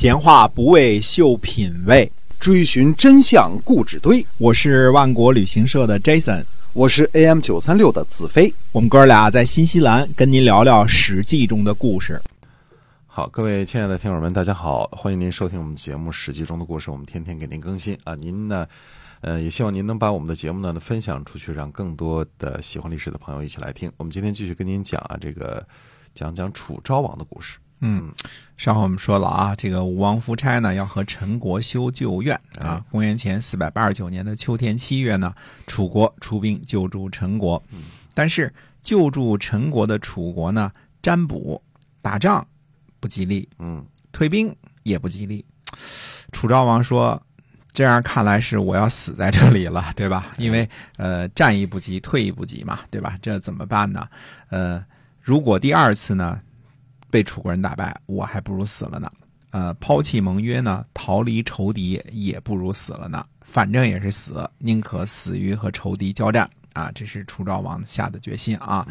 闲话不为秀品味，追寻真相固纸堆。我是万国旅行社的 Jason，我是 AM 九三六的子飞。我们哥俩在新西兰跟您聊聊《史记》中的故事。好，各位亲爱的听友们，大家好，欢迎您收听我们节目《史记》中的故事，我们天天给您更新啊。您呢，呃，也希望您能把我们的节目呢分享出去，让更多的喜欢历史的朋友一起来听。我们今天继续跟您讲啊，这个讲讲楚昭王的故事。嗯，上回我们说了啊，这个吴王夫差呢要和陈国修旧怨啊。公元前四百八十九年的秋天七月呢，楚国出兵救助陈国，但是救助陈国的楚国呢，占卜打仗不吉利，嗯，退兵也不吉利。楚昭王说：“这样看来是我要死在这里了，对吧？因为呃，战一不急，退一不急嘛，对吧？这怎么办呢？呃，如果第二次呢？”被楚国人打败，我还不如死了呢。呃，抛弃盟约呢，逃离仇敌也不如死了呢。反正也是死，宁可死于和仇敌交战啊！这是楚昭王下的决心啊。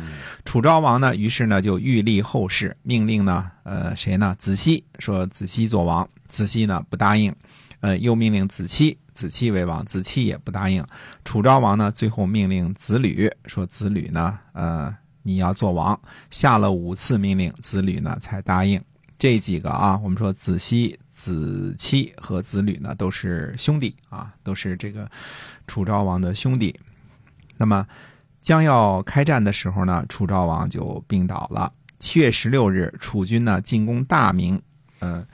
楚昭王呢，于是呢就欲立后事，命令呢，呃，谁呢？子西说子西做王，子西呢不答应，呃，又命令子期，子期为王，子期也不答应。楚昭王呢，最后命令子吕说子吕呢，呃。你要做王，下了五次命令，子吕呢才答应。这几个啊，我们说子西、子期和子吕呢都是兄弟啊，都是这个楚昭王的兄弟。那么将要开战的时候呢，楚昭王就病倒了。七月十六日，楚军呢进攻大名，嗯，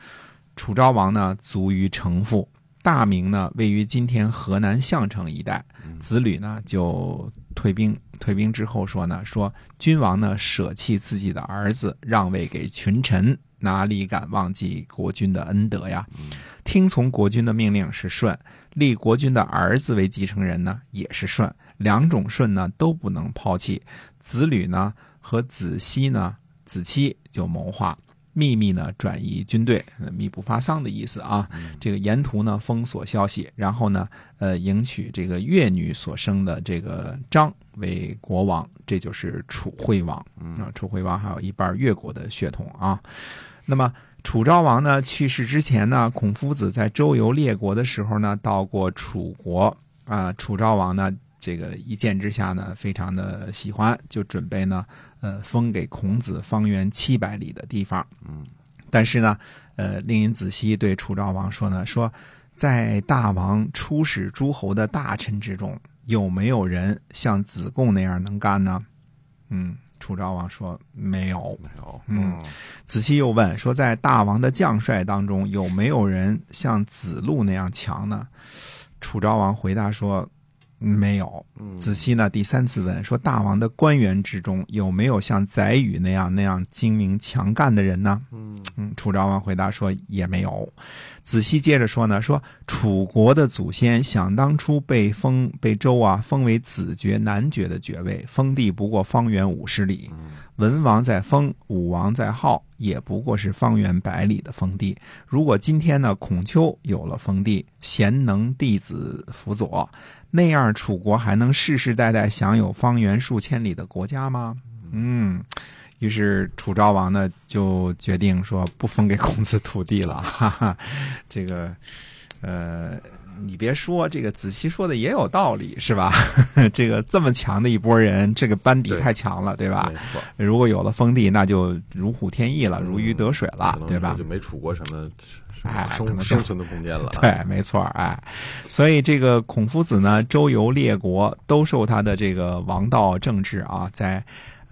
楚昭王呢卒于城父。大名呢位于今天河南项城一带。子吕呢就退兵。退兵之后说呢，说君王呢舍弃自己的儿子，让位给群臣，哪里敢忘记国君的恩德呀？听从国君的命令是顺，立国君的儿子为继承人呢也是顺，两种顺呢都不能抛弃。子吕呢和子西呢，子期就谋划。秘密呢转移军队，密不发丧的意思啊。这个沿途呢封锁消息，然后呢，呃，迎娶这个越女所生的这个张为国王，这就是楚惠王啊。楚惠王还有一半越国的血统啊。那么楚昭王呢去世之前呢，孔夫子在周游列国的时候呢，到过楚国啊。楚昭王呢。这个一见之下呢，非常的喜欢，就准备呢，呃，封给孔子方圆七百里的地方。嗯，但是呢，呃，令尹子西对楚昭王说呢，说在大王出使诸侯的大臣之中，有没有人像子贡那样能干呢？嗯，楚昭王说没有，没有。嗯，子西又问说，在大王的将帅当中，有没有人像子路那样强呢？楚昭王回答说。没有，子西呢？第三次问说：“大王的官员之中有没有像宰予那样那样精明强干的人呢？”嗯嗯，楚昭王回答说：“也没有。”子西接着说呢：“说楚国的祖先想当初被封被周啊封为子爵、男爵的爵位，封地不过方圆五十里。文王在封，武王在号，也不过是方圆百里的封地。如果今天呢，孔丘有了封地，贤能弟子辅佐。”那样，楚国还能世世代代享有方圆数千里的国家吗？嗯，于是楚昭王呢就决定说不封给孔子土地了。哈哈，这个，呃，你别说，这个子期说的也有道理，是吧？这个这么强的一波人，这个班底太强了，对吧？没错。如果有了封地，那就如虎添翼了，如鱼得水了，对吧？就没楚国什么。哎，生生存的空间了。对，没错，哎，所以这个孔夫子呢，周游列国，兜售他的这个王道政治啊，在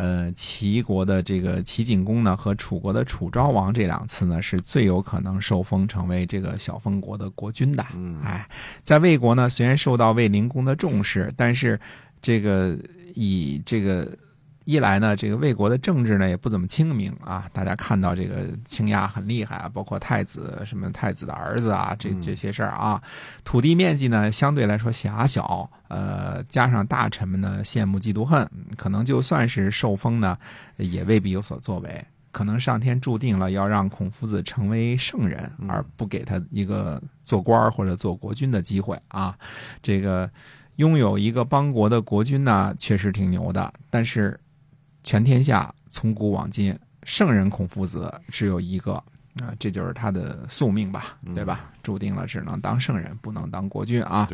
呃齐国的这个齐景公呢和楚国的楚昭王这两次呢，是最有可能受封成为这个小封国的国君的。嗯，哎，在魏国呢，虽然受到魏灵公的重视，但是这个以这个。一来呢，这个魏国的政治呢也不怎么清明啊。大家看到这个倾轧很厉害啊，包括太子什么太子的儿子啊，这这些事儿啊。土地面积呢相对来说狭小，呃，加上大臣们呢羡慕嫉妒恨，可能就算是受封呢，也未必有所作为。可能上天注定了要让孔夫子成为圣人，而不给他一个做官或者做国君的机会啊。这个拥有一个邦国的国君呢，确实挺牛的，但是。全天下从古往今，圣人孔夫子只有一个，啊，这就是他的宿命吧，对吧？注定了只能当圣人，不能当国君啊。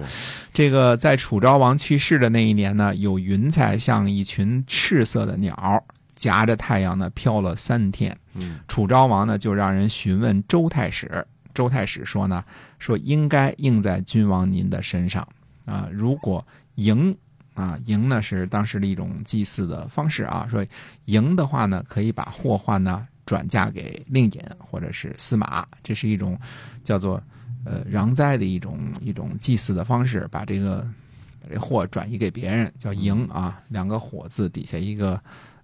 这个在楚昭王去世的那一年呢，有云彩像一群赤色的鸟，夹着太阳呢飘了三天。嗯楚昭王呢就让人询问周太史，周太史说呢，说应该应在君王您的身上啊，如果赢啊，赢呢是当时的一种祭祀的方式啊，说赢的话呢，可以把祸患呢转嫁给令尹或者是司马，这是一种叫做呃攘灾的一种一种祭祀的方式，把这个把这祸转移给别人，叫赢啊，两个火字底下一个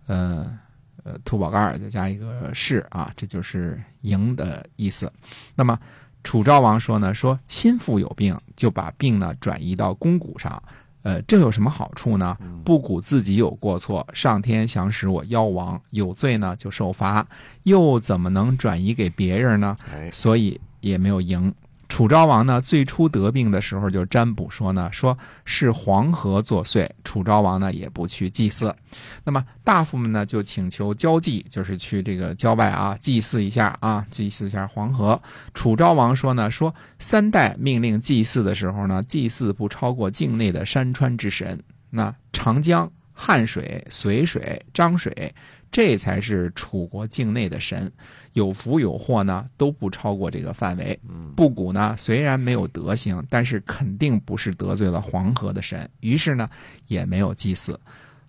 呃。呃，土宝盖再加一个士啊，这就是赢的意思。那么楚昭王说呢，说心腹有病，就把病呢转移到肱骨上。呃，这有什么好处呢？不古自己有过错，上天想使我夭亡，有罪呢就受罚，又怎么能转移给别人呢？哎，所以也没有赢。楚昭王呢，最初得病的时候就占卜说呢，说是黄河作祟。楚昭王呢也不去祭祀。那么大夫们呢就请求交祭，就是去这个郊外啊祭祀一下啊，祭祀一下黄河。楚昭王说呢，说三代命令祭祀的时候呢，祭祀不超过境内的山川之神。那长江、汉水、随水、漳水，这才是楚国境内的神。有福有祸呢，都不超过这个范围。布谷呢，虽然没有德行，但是肯定不是得罪了黄河的神，于是呢，也没有祭祀。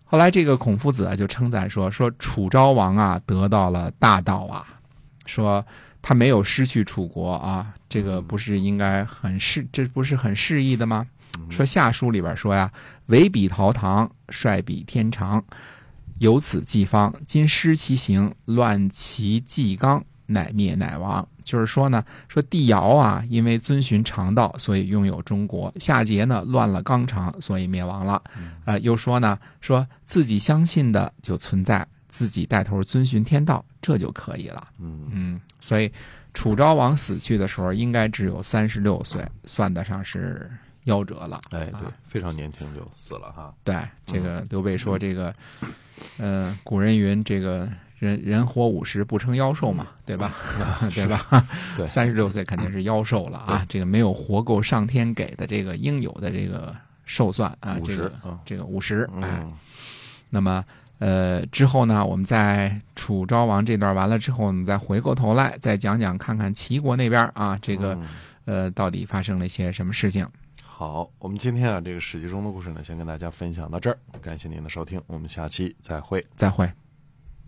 后来这个孔夫子啊，就称赞说：“说楚昭王啊，得到了大道啊，说他没有失去楚国啊，这个不是应该很适，这不是很适宜的吗？”说下书里边说呀：“唯彼陶唐，率彼天长。”由此计方，今失其行，乱其纪纲，乃灭乃亡。就是说呢，说帝尧啊，因为遵循常道，所以拥有中国；夏桀呢，乱了纲常，所以灭亡了。呃，又说呢，说自己相信的就存在，自己带头遵循天道，这就可以了。嗯嗯，所以楚昭王死去的时候，应该只有三十六岁，算得上是夭折了。哎，对啊，非常年轻就死了哈。对，这个刘备说这个，呃，古人云这个人人活五十不成妖兽嘛，对吧？对吧？对三十六岁肯定是妖兽了啊，这个没有活够上天给的这个应有的这个寿算啊，这个嗯这个五十，哎，嗯，那么呃之后呢，我们在楚昭王这段完了之后，我们再回过头来再讲讲看看齐国那边啊，这个嗯呃到底发生了一些什么事情。好，我们今天啊这个史记中的故事呢，先跟大家分享到这儿，感谢您的收听，我们下期再会。再会。